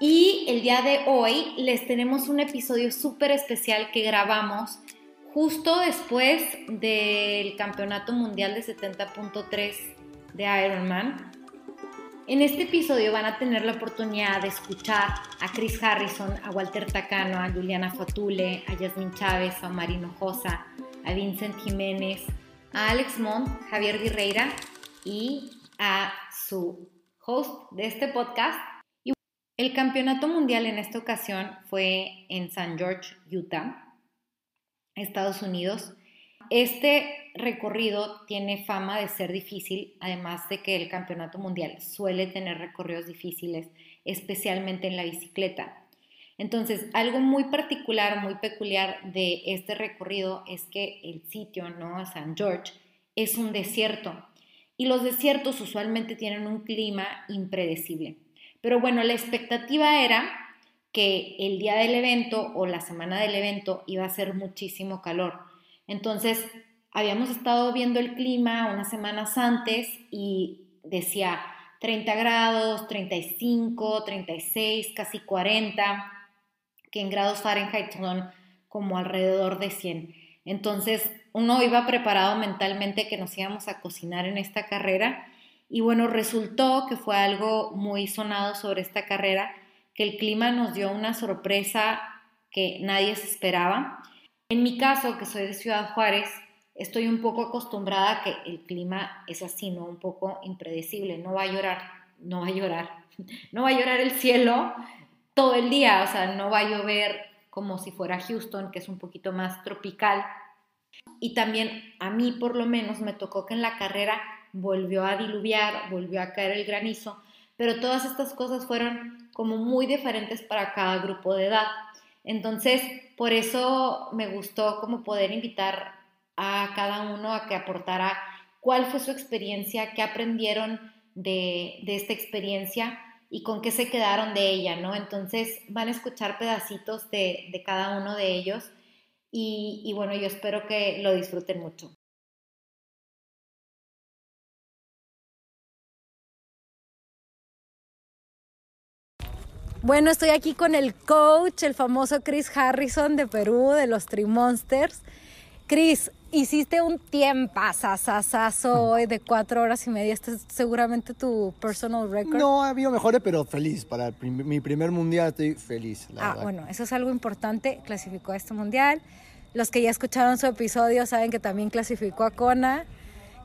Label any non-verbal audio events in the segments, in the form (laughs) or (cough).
y el día de hoy les tenemos un episodio súper especial que grabamos justo después del Campeonato Mundial de 70.3 de Ironman. En este episodio van a tener la oportunidad de escuchar a Chris Harrison, a Walter Tacano, a Juliana Fatule, a Yasmin Chávez, a Marino Josa, a Vincent Jiménez, a Alex Mont, Javier Guerreira y a su host de este podcast, el campeonato mundial en esta ocasión fue en San George, Utah, Estados Unidos. Este recorrido tiene fama de ser difícil, además de que el campeonato mundial suele tener recorridos difíciles, especialmente en la bicicleta. Entonces, algo muy particular, muy peculiar de este recorrido es que el sitio, ¿no? San George, es un desierto. Y los desiertos usualmente tienen un clima impredecible. Pero bueno, la expectativa era que el día del evento o la semana del evento iba a ser muchísimo calor. Entonces, habíamos estado viendo el clima unas semanas antes y decía 30 grados, 35, 36, casi 40, que en grados Fahrenheit son como alrededor de 100. Entonces, uno iba preparado mentalmente que nos íbamos a cocinar en esta carrera y bueno, resultó que fue algo muy sonado sobre esta carrera, que el clima nos dio una sorpresa que nadie se esperaba. En mi caso, que soy de Ciudad Juárez, estoy un poco acostumbrada a que el clima es así, ¿no? Un poco impredecible, no va a llorar, no va a llorar, (laughs) no va a llorar el cielo todo el día, o sea, no va a llover como si fuera Houston, que es un poquito más tropical. Y también a mí por lo menos me tocó que en la carrera volvió a diluviar, volvió a caer el granizo, pero todas estas cosas fueron como muy diferentes para cada grupo de edad. Entonces, por eso me gustó como poder invitar a cada uno a que aportara cuál fue su experiencia, qué aprendieron de, esta experiencia y con qué se quedaron de ella, ¿no? Entonces van a escuchar pedacitos de, cada uno de ellos y, y bueno, yo espero que lo disfruten mucho. Bueno, estoy aquí con el coach, el famoso Chris Harrison de Perú, de los Trimonsters. Chris, hiciste un tiempo hoy de cuatro horas y media. Este es seguramente tu personal record. No, ha habido mejores, pero feliz. Para mi primer mundial estoy feliz. ah, bueno, eso es algo importante. Clasificó a este mundial. Los que ya escucharon su episodio saben que también clasificó a Kona.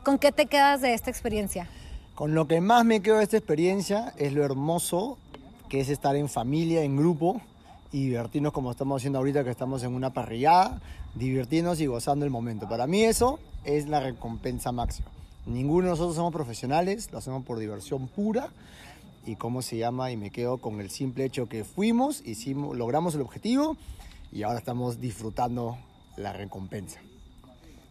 ¿Con qué te quedas de esta experiencia? Con lo que más me quedo de esta experiencia es lo hermoso que es estar en familia, en grupo y divertirnos como estamos haciendo ahorita que estamos en una parrillada, divertirnos y gozando el momento. Para mí eso es la recompensa máxima. Ninguno de nosotros somos profesionales, lo hacemos por diversión pura y cómo se llama y me quedo con el simple hecho que fuimos, hicimos, logramos el objetivo y ahora estamos disfrutando la recompensa.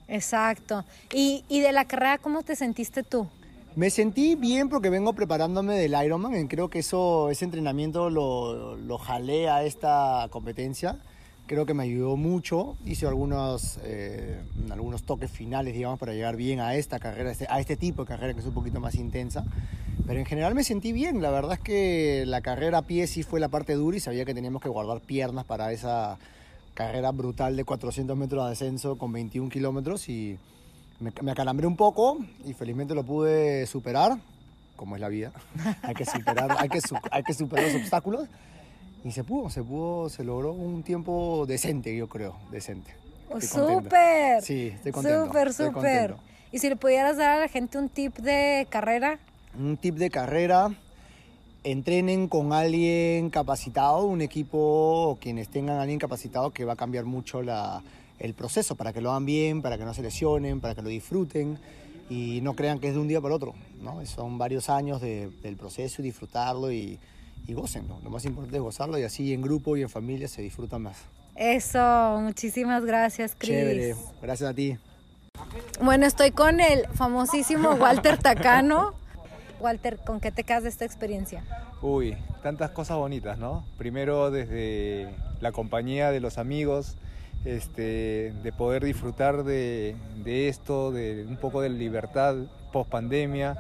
Exacto. ¿Y, y de la carrera cómo te sentiste tú? Me sentí bien porque vengo preparándome del Ironman. Creo que eso, ese entrenamiento lo, lo jalé a esta competencia. Creo que me ayudó mucho. Hice algunos, eh, algunos toques finales, digamos, para llegar bien a esta carrera, este, a este tipo de carrera que es un poquito más intensa. Pero en general me sentí bien. La verdad es que la carrera a pie sí fue la parte dura y sabía que teníamos que guardar piernas para esa carrera brutal de 400 metros de descenso con 21 kilómetros y me, acalambré un poco y felizmente lo pude superar, como es la vida. (laughs) hay, que superar, hay, que, hay que superar los obstáculos. Y se pudo, se pudo, se logró un tiempo decente, yo creo, decente. Súper. Sí, estoy contento. Súper, súper. ¿Y si le pudieras dar a la gente un tip de carrera? Un tip de carrera, entrenen con alguien capacitado, un equipo, quienes tengan a alguien capacitado que va a cambiar mucho la, el proceso para que lo hagan bien, para que no se lesionen, para que lo disfruten y no crean que es de un día para otro. ¿no? Son varios años del proceso y disfrutarlo y, y gocen. Lo más importante es gozarlo y así en grupo y en familia se disfruta más. Eso, muchísimas gracias, Cris. Chévere, gracias a ti. Bueno, estoy con el famosísimo Walter Tacano. Walter, ¿con qué te quedas de esta experiencia? Uy, tantas cosas bonitas, ¿no? Primero desde la compañía de los amigos, este, de poder disfrutar de, esto, de un poco de libertad post pandemia,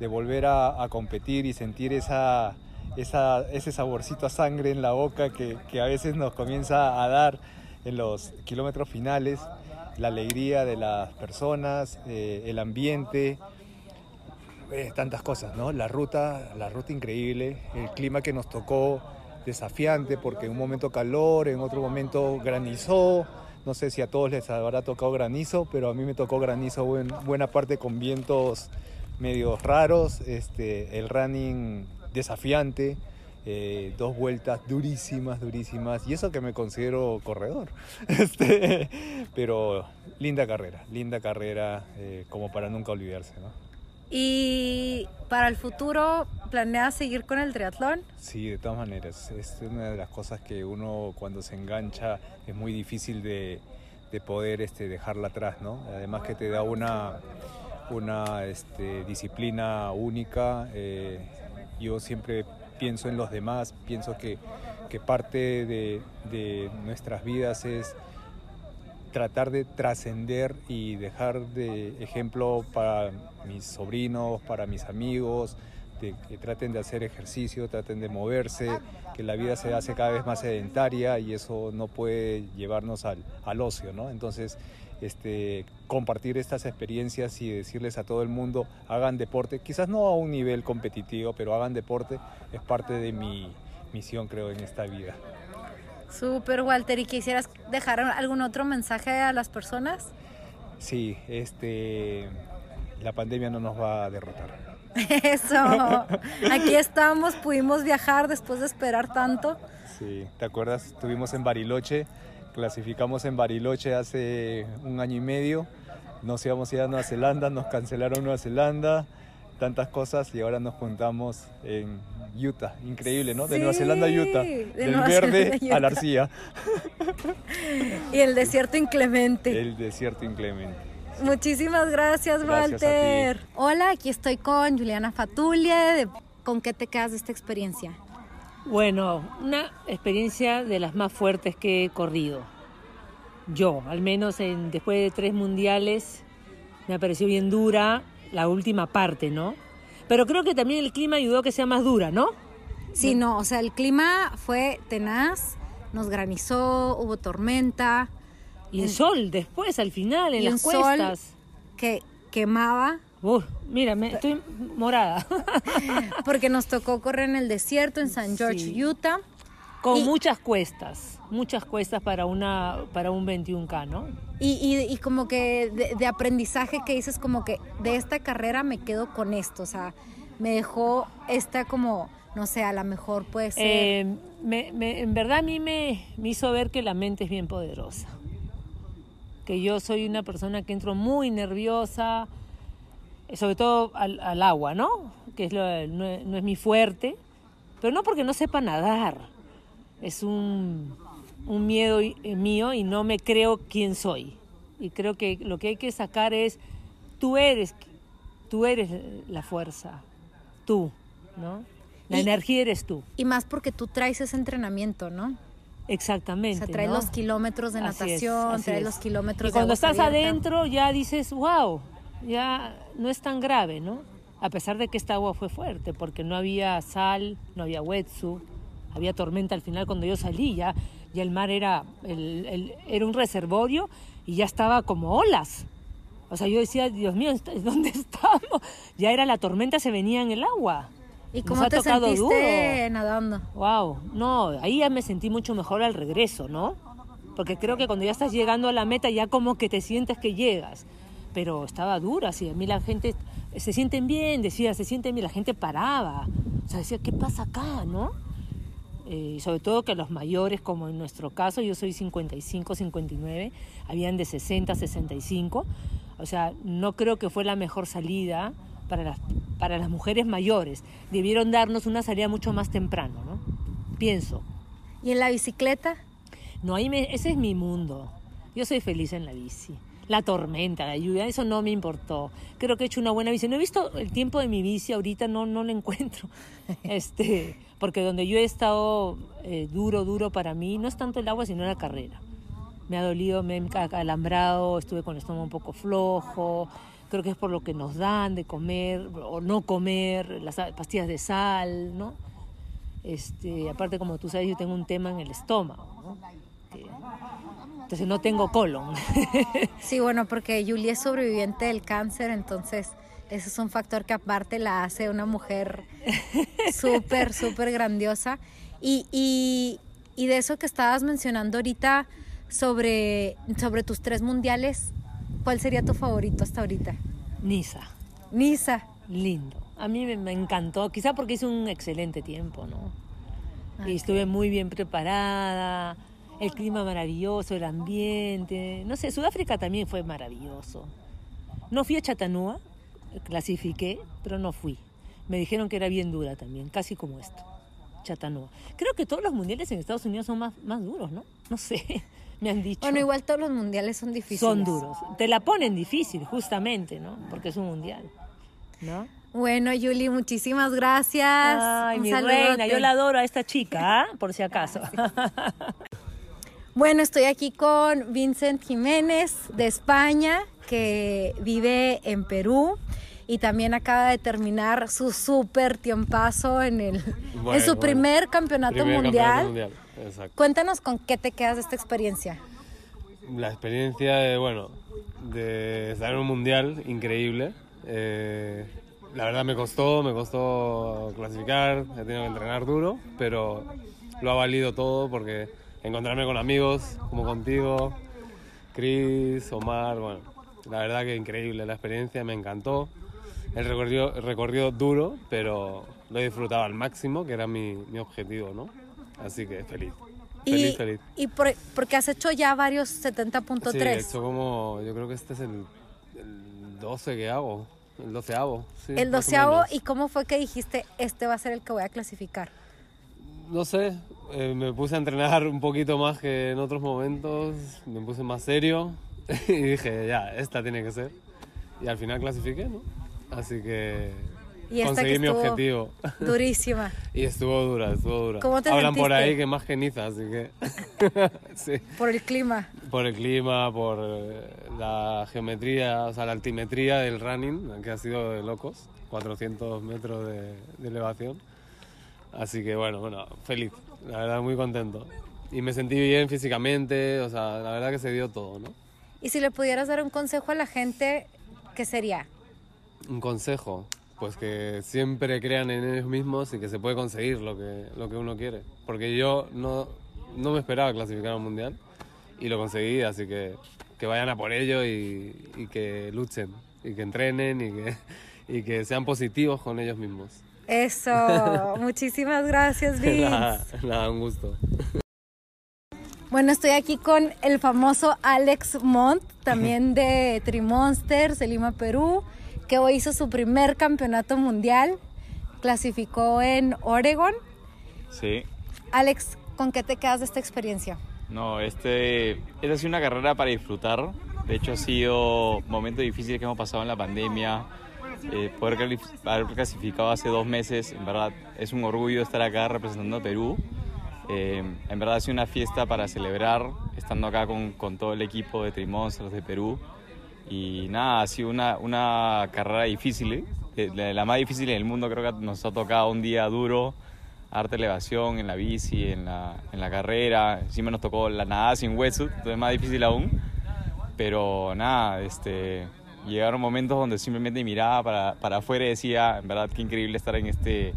de volver a, competir y sentir esa, ese saborcito a sangre en la boca que, a veces nos comienza a dar en los kilómetros finales, la alegría de las personas, eh, el ambiente, eh, tantas cosas, ¿no? La ruta, la ruta increíble, el clima que nos tocó desafiante porque en un momento calor, en otro momento granizó. No sé si a todos les habrá tocado granizo, pero a mí me tocó granizo en buena parte con vientos medios raros, este, el running desafiante, eh, dos vueltas durísimas, durísimas, y eso que me considero corredor. (laughs) Este, pero linda carrera, linda carrera eh, como para nunca olvidarse. ¿no? ¿Y para el futuro planeas seguir con el triatlón? Sí, de todas maneras. Es una de las cosas que uno cuando se engancha es muy difícil de, poder este, dejarla atrás, ¿no? Además que te da una, una este, disciplina única. Eh, yo siempre pienso en los demás, pienso que, parte de, de nuestras vidas es tratar de trascender y dejar de ejemplo para mis sobrinos, para mis amigos, de que traten de hacer ejercicio, traten de moverse, que la vida se hace cada vez más sedentaria y eso no puede llevarnos al, al ocio, ¿no? Entonces, este, compartir estas experiencias y decirles a todo el mundo, hagan deporte, quizás no a un nivel competitivo, pero hagan deporte, es parte de mi misión, creo, en esta vida. Súper, Walter. ¿Y quisieras dejar algún otro mensaje a las personas? Sí, este, la pandemia no nos va a derrotar. (laughs) Eso. Aquí estamos, pudimos viajar después de esperar tanto. Sí, ¿te acuerdas? Estuvimos en Bariloche, clasificamos en Bariloche hace un año y medio. Nos íbamos a ir a Nueva Zelanda, nos cancelaron Nueva Zelanda, tantas cosas y ahora nos juntamos en Utah. Increíble, ¿no? De Nueva Zelanda a Utah. Del verde a la arcilla. y el desierto inclemente. El desierto inclemente. Muchísimas gracias, Walter. Hola, aquí estoy con Juliana Fatulia. ¿Con qué te quedas de esta experiencia? Bueno, una experiencia de las más fuertes que he corrido. Yo, al menos en, después de tres mundiales, me pareció bien dura la última parte, ¿no? Pero creo que también el clima ayudó a que sea más dura, ¿no? Sí, no, o sea, el clima fue tenaz, nos granizó, hubo tormenta. Y el sol después, al final, en las cuestas. Sol que quemaba. Uf, mira, me, estoy morada. (laughs) Porque nos tocó correr en el desierto, en San George, Utah. Con muchas cuestas, muchas cuestas para, una, para un 21K, ¿no? Y, y, como que de, aprendizaje que dices como que de esta carrera me quedo con esto, o sea, me dejó esta como, no sé, a lo mejor puede ser... Eh, en verdad a mí me, hizo ver que la mente es bien poderosa, que yo soy una persona que entro muy nerviosa, sobre todo al, agua, ¿no? Que es lo, no, no es mi fuerte, pero no porque no sepa nadar, es un un miedo eh, mío y no me creo quién soy. Y creo que lo que hay que sacar es, tú eres, tú eres la fuerza, tú, ¿no? La energía eres tú. Y más porque tú traes ese entrenamiento, ¿no? Exactamente. O sea, traes los kilómetros de natación, traes los kilómetros y cuando estás adentro ya dices, wow, ya no es tan grave, ¿no? A pesar de que esta agua fue fuerte, porque no había sal, no había wetsuit, había tormenta al final cuando yo salí, ya ya el mar era, el, era un reservorio y ya estaba como olas. O sea, yo decía, Dios mío, ¿dónde (laughs) estamos? Ya era la tormenta, se venía en el agua. ¿Y cómo te sentiste nadando? Wow, no, ahí ya me sentí mucho mejor al regreso, ¿no? porque creo que cuando ya estás llegando a la meta ya como que te sientes que llegas, pero estaba dura, así, a mí la gente se sienten bien, decía, se sienten bien, la gente paraba, o sea, decía, ¿qué pasa acá, no? Eh, sobre todo que los mayores, como en nuestro caso, yo soy 55, 59, habían de 60, 65, o sea, no creo que fue la mejor salida para las, para las mujeres mayores. Debieron darnos una salida mucho más temprano, ¿no? Pienso. ¿Y en la bicicleta? No, ahí me, ese es mi mundo. Yo soy feliz en la bici. La tormenta, la lluvia, eso no me importó. Creo que he hecho una buena bici. No he visto el tiempo de mi bici ahorita, no, no lo encuentro. (laughs) Este, porque donde yo he estado eh, duro, duro para mí, no es tanto el agua, sino la carrera. Me ha dolido, me he acalambrado, estuve con el estómago un poco flojo. Creo que es por lo que nos dan de comer o no comer, las pastillas de sal, ¿no? Este, aparte, como tú sabes, yo tengo un tema en el estómago, entonces no tengo colon. (laughs) sí, bueno, porque Julie es sobreviviente del cáncer, entonces eso es un factor que aparte la hace una mujer (laughs) súper, súper grandiosa. Y, y, y, de eso que estabas mencionando ahorita sobre, sobre tus tres mundiales, ¿cuál sería tu favorito hasta ahorita? Nisa. Nisa. Lindo. A mí me, encantó, quizá porque hice un excelente tiempo, ¿no? Y estuve muy bien preparada, el clima maravilloso, el ambiente. No sé, Sudáfrica también fue maravilloso. No fui a Chattanooga, clasifiqué, pero no fui. Me dijeron que era bien dura también, casi como esto, Chattanooga. Creo que todos los mundiales en Estados Unidos son más, más duros, ¿no? No sé, (laughs) me han dicho. Bueno, igual todos los mundiales son difíciles. Son duros. Te la ponen difícil, justamente, ¿no? Porque es un mundial, ¿no? Bueno, Yuli, muchísimas gracias. Ay, mi reina, yo la adoro a esta chica, ¿ah? por si acaso. (laughs) Bueno, estoy aquí con Vincent Jiménez de España, que vive en Perú y también acaba de terminar su súper tiempazo en, el, en su primer campeonato mundial. Cuéntanos con qué te quedas de esta experiencia. La experiencia de, bueno, de estar en un mundial increíble. Eh, la verdad me costó, me costó clasificar, he tenido que entrenar duro, pero lo ha valido todo porque encontrarme con amigos como contigo, Chris, Omar, bueno, la verdad que increíble la experiencia, me encantó. El recorrido, recorrido duro, pero lo he disfrutado al máximo, que era mi, mi objetivo, ¿no? Así que feliz. Feliz, y, feliz. Y por, porque has hecho ya varios 70.3. Sí, he hecho como, yo creo que este es el, el 12 que hago, el doceavo. Sí, el doceavo, ¿y cómo fue que dijiste, este va a ser el que voy a clasificar? No sé, eh, me puse a entrenar un poquito más que en otros momentos, me puse más serio (laughs) y dije, ya, esta tiene que ser. Y al final clasifiqué, ¿no? Así que conseguí mi objetivo. Durísima. (laughs) y estuvo dura, estuvo dura. ¿Cómo te Hablan por ahí que más geniza, así que... (laughs) sí. Por el clima. Por el clima, por eh, la geometría, o sea, la altimetría del running, que ha sido de locos, 400 metros de, de elevación. Así que bueno, bueno, feliz, la verdad muy contento. Y me sentí bien físicamente, o sea, la verdad que se dio todo, ¿no? Y si le pudieras dar un consejo a la gente, ¿qué sería? Un consejo, pues que siempre crean en ellos mismos y que se puede conseguir lo que, lo que uno quiere. Porque yo no, no me esperaba clasificar al mundial y lo conseguí, así que que vayan a por ello y, y que luchen y que entrenen y que, (laughs) y que sean positivos con ellos mismos. Eso, (laughs) muchísimas gracias, Vince. Nada, un gusto. Bueno, estoy aquí con el famoso Alex Montt, también de Trimonsters de Lima, Perú, que hoy hizo su primer campeonato mundial, clasificó en Oregon. Sí. Alex, ¿con qué te quedas de esta experiencia? No, este, esta ha sido una carrera para disfrutar. De hecho, ha sido momentos difíciles que hemos pasado en la pandemia. Eh, poder haber clasificado hace dos meses, en verdad, es un orgullo estar acá representando a Perú. Eh, en verdad ha sido una fiesta para celebrar, estando acá con, con todo el equipo de Trimonsters de Perú. Y nada, ha sido una, carrera difícil, eh, la, más difícil en el mundo. Creo que nos ha tocado un día duro, arte elevación en la bici, en la, en la carrera. Encima nos tocó la nada sin wetsuit, entonces más difícil aún. Pero nada, este, llegaron momentos donde simplemente miraba para, para afuera y decía, en verdad, qué increíble estar en este,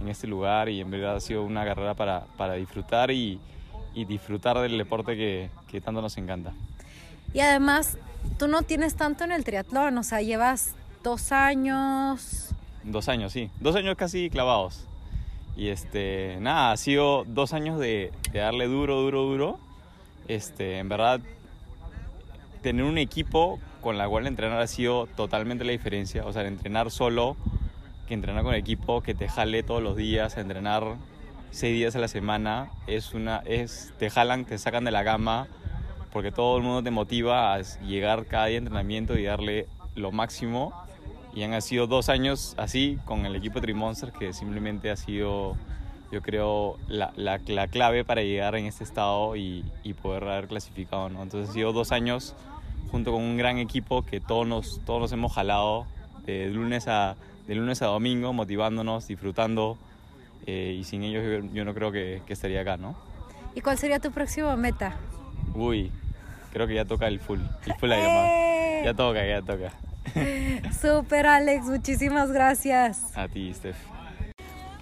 en este lugar y en verdad ha sido una carrera para, para disfrutar y, y disfrutar del deporte que, que tanto nos encanta. Y además, tú no tienes tanto en el triatlón, o sea, llevas dos años. Dos años, sí. Dos años casi clavados. Y este, nada, ha sido dos años de, de darle duro, duro, duro. Este, en verdad, tener un equipo con la cual entrenar ha sido totalmente la diferencia. O sea, entrenar solo, que entrenar con equipo, que te jale todos los días, entrenar seis días a la semana, es una, es, te jalan, te sacan de la cama, porque todo el mundo te motiva a llegar cada día a entrenamiento y darle lo máximo. Y han sido dos años así con el equipo Trimonster que simplemente ha sido, yo creo, la, la, la clave para llegar en este estado y, y, poder haber clasificado. ¿no? Entonces ha sido dos años junto con un gran equipo que todos nos, todos nos hemos jalado de lunes a, de lunes a domingo, motivándonos, disfrutando. Eh, y sin ellos yo, yo no creo que, que, estaría acá, ¿no? ¿Y cuál sería tu próxima meta? Uy, creo que ya toca el full, el full ¡Eh! Ya toca, ya toca. (laughs) Super Alex, muchísimas gracias. A ti, Steph.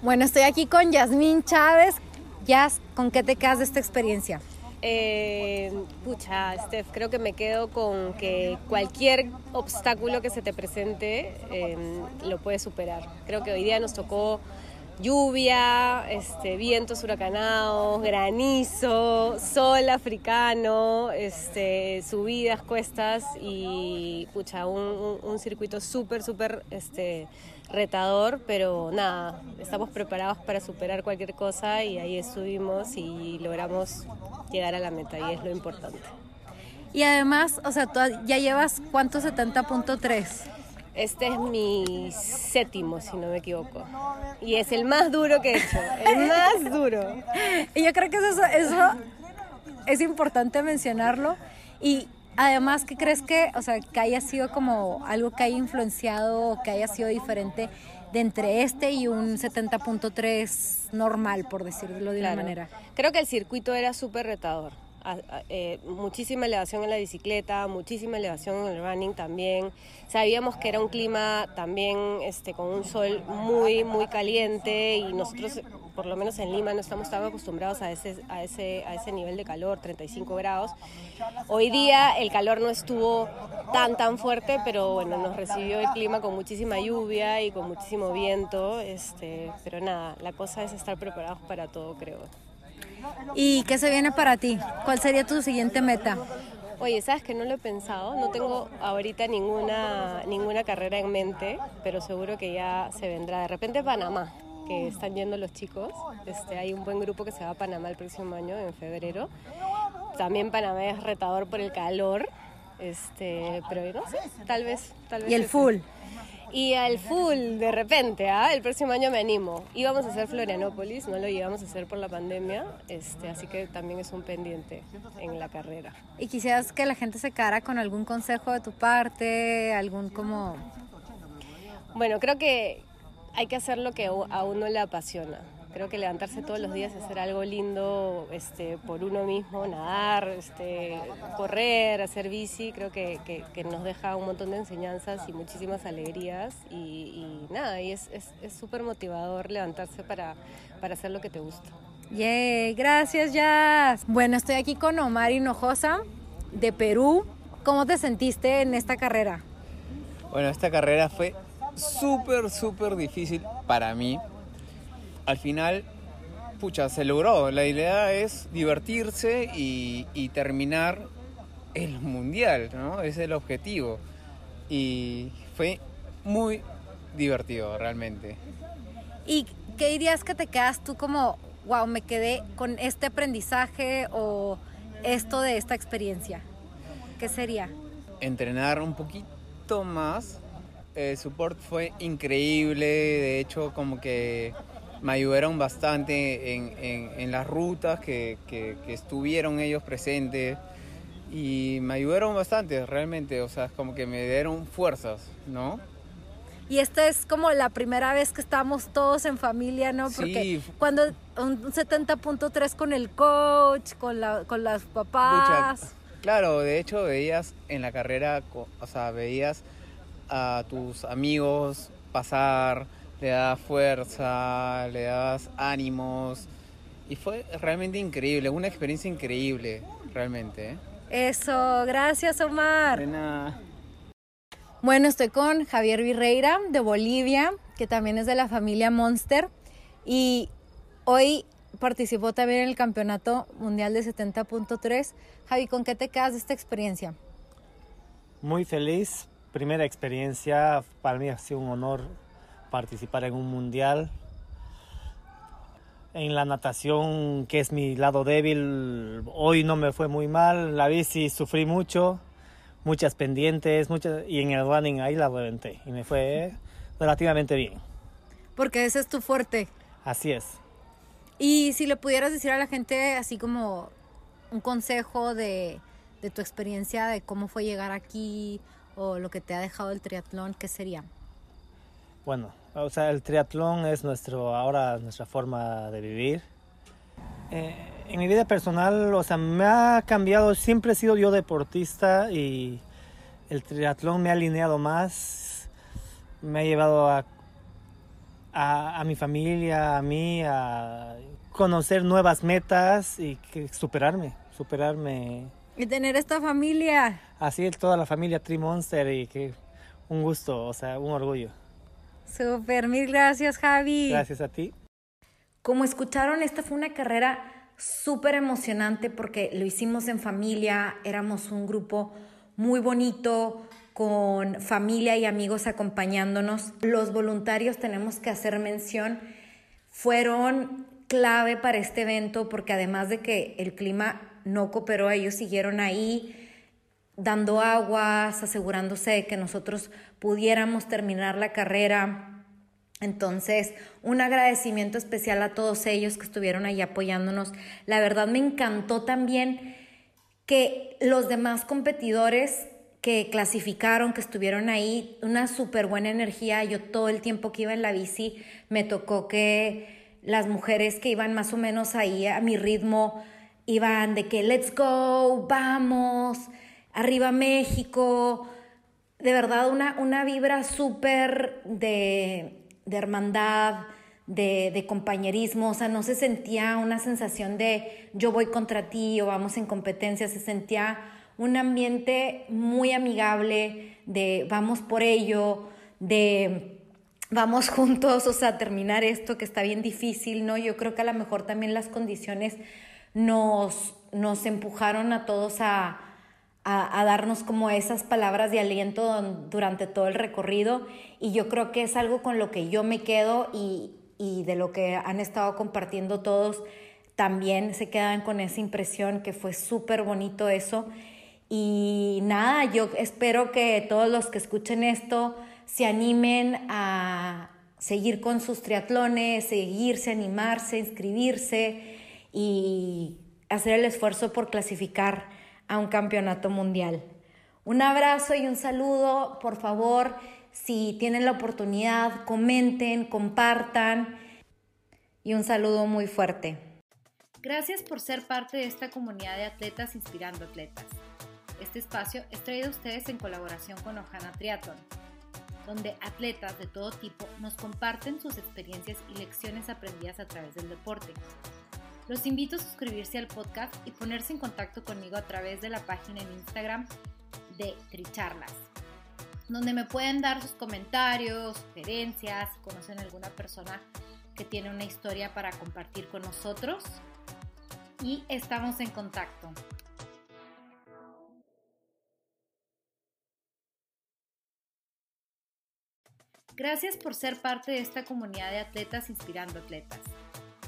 Bueno, estoy aquí con Yasmín Chávez. Yas, ¿con qué te quedas de esta experiencia? Eh, pucha, Steph, creo que me quedo con que cualquier obstáculo que se te presente eh, lo puedes superar. Creo que hoy día nos tocó lluvia, este, vientos huracanados, granizo, sol africano, este, subidas, cuestas y pucha, un, circuito súper, súper este, retador, pero nada, estamos preparados para superar cualquier cosa y ahí subimos y logramos llegar a la meta y es lo importante. Y además, o sea, tú ya llevas cuánto 70.3? Este es mi séptimo, si no me equivoco. Y es el más duro que he hecho, el más duro. Y yo creo que eso, eso es importante mencionarlo. Y además, ¿qué crees que, o sea, que haya sido como algo que haya influenciado, que haya sido diferente de entre este y un 70.3 normal, por decirlo de claro. una manera? Creo que el circuito era súper retador. Eh, muchísima elevación en la bicicleta, muchísima elevación en el running también. Sabíamos que era un clima también este, con un sol muy, muy caliente y nosotros, por lo menos en Lima, no estamos tan acostumbrados a ese, a ese, a ese nivel de calor, 35 grados. Hoy día el calor no estuvo tan, tan fuerte, pero bueno, nos recibió el clima con muchísima lluvia y con muchísimo viento. Este, pero nada, la cosa es estar preparados para todo, creo. ¿Y qué se viene para ti? ¿Cuál sería tu siguiente meta? Oye, sabes que no lo he pensado, no tengo ahorita ninguna, ninguna carrera en mente, pero seguro que ya se vendrá. De repente Panamá, que están yendo los chicos. Este, hay un buen grupo que se va a Panamá el próximo año, en febrero. También Panamá es retador por el calor, este, pero no sé, tal vez. Tal vez ¿Y el full? Y al full, de repente, ¿ah? el próximo año me animo. Íbamos a hacer Florianópolis, no lo íbamos a hacer por la pandemia, este, así que también es un pendiente en la carrera. ¿Y quisieras que la gente se quedara con algún consejo de tu parte, algún como...? Bueno, creo que hay que hacer lo que a uno le apasiona. Creo que levantarse todos los días y hacer algo lindo este, por uno mismo, nadar, este, correr, hacer bici, creo que, que, que, nos deja un montón de enseñanzas y muchísimas alegrías. Y, y nada, y es súper es, es motivador levantarse para, para hacer lo que te gusta. Yay, gracias, Jazz. Bueno, estoy aquí con Omar Hinojosa de Perú. ¿Cómo te sentiste en esta carrera? Bueno, esta carrera fue súper, súper difícil para mí al final, pucha, se logró. La idea es divertirse y, y, terminar el mundial, ¿no? Es el objetivo. Y fue muy divertido, realmente. ¿Y qué dirías que te quedas tú como, wow, me quedé con este aprendizaje o esto de esta experiencia? ¿Qué sería? Entrenar un poquito más. El support fue increíble, de hecho como que me ayudaron bastante en, en, en las rutas que, que, que, estuvieron ellos presentes y me ayudaron bastante realmente, o sea, como que me dieron fuerzas, ¿no? Y esta es como la primera vez que estamos todos en familia, ¿no? Porque sí. cuando un 70.3 con el coach, con, la, con las papás. Mucha, claro, de hecho veías en la carrera, o sea, veías a tus amigos pasar, le das fuerza, le das ánimos y fue realmente increíble, una experiencia increíble, realmente. ¿eh? Eso, gracias Omar. De nada. Bueno, estoy con Javier Virreira de Bolivia, que también es de la familia Monster, y hoy participó también en el Campeonato Mundial de 70.3. Javi, ¿con qué te quedas de esta experiencia? Muy feliz, primera experiencia, para mí ha sido un honor participar en un mundial. En la natación, que es mi lado débil, hoy no me fue muy mal, la bici sufrí mucho, muchas pendientes, muchas, y en el running ahí la reventé y me fue relativamente bien. Porque ese es tu fuerte. Así es. Y si le pudieras decir a la gente así como un consejo de, de tu experiencia, de cómo fue llegar aquí o lo que te ha dejado el triatlón, ¿qué sería? Bueno, o sea, el triatlón es nuestro, ahora nuestra forma de vivir. Eh, en mi vida personal, o sea, me ha cambiado, siempre he sido yo deportista y el triatlón me ha alineado más, me ha llevado a, a, a mi familia, a mí, a conocer nuevas metas y que superarme, superarme. Y tener esta familia. Así es toda la familia Tri Monster y que un gusto, o sea, un orgullo. Súper, mil gracias Javi. Gracias a ti. Como escucharon, esta fue una carrera súper emocionante porque lo hicimos en familia, éramos un grupo muy bonito, con familia y amigos acompañándonos. Los voluntarios, tenemos que hacer mención, fueron clave para este evento porque además de que el clima no cooperó, ellos siguieron ahí dando aguas, asegurándose de que nosotros pudiéramos terminar la carrera. Entonces, un agradecimiento especial a todos ellos que estuvieron ahí apoyándonos. La verdad me encantó también que los demás competidores que clasificaron, que estuvieron ahí, una súper buena energía. Yo todo el tiempo que iba en la bici me tocó que las mujeres que iban más o menos ahí a mi ritmo iban de que let's go, vamos, arriba México. De verdad, una, una vibra súper de, de hermandad, de, de, compañerismo, o sea, no se sentía una sensación de yo voy contra ti o vamos en competencia, se sentía un ambiente muy amigable, de vamos por ello, de vamos juntos, o sea, terminar esto que está bien difícil, ¿no? Yo creo que a lo mejor también las condiciones nos, nos empujaron a todos a, a, darnos como esas palabras de aliento durante todo el recorrido y yo creo que es algo con lo que yo me quedo y, y de lo que han estado compartiendo todos también se quedan con esa impresión que fue súper bonito eso. Y nada, yo espero que todos los que escuchen esto se animen a seguir con sus triatlones, seguirse, animarse, inscribirse y hacer el esfuerzo por clasificar a un campeonato mundial. Un abrazo y un saludo, por favor, si tienen la oportunidad, comenten, compartan y un saludo muy fuerte. Gracias por ser parte de esta comunidad de atletas inspirando atletas. Este espacio es traído a ustedes en colaboración con Ojana Triathlon, donde atletas de todo tipo nos comparten sus experiencias y lecciones aprendidas a través del deporte. Los invito a suscribirse al podcast y ponerse en contacto conmigo a través de la página en Instagram de Tricharlas, donde me pueden dar sus comentarios, sugerencias, si conocen alguna persona que tiene una historia para compartir con nosotros. Y estamos en contacto. Gracias por ser parte de esta comunidad de atletas inspirando atletas.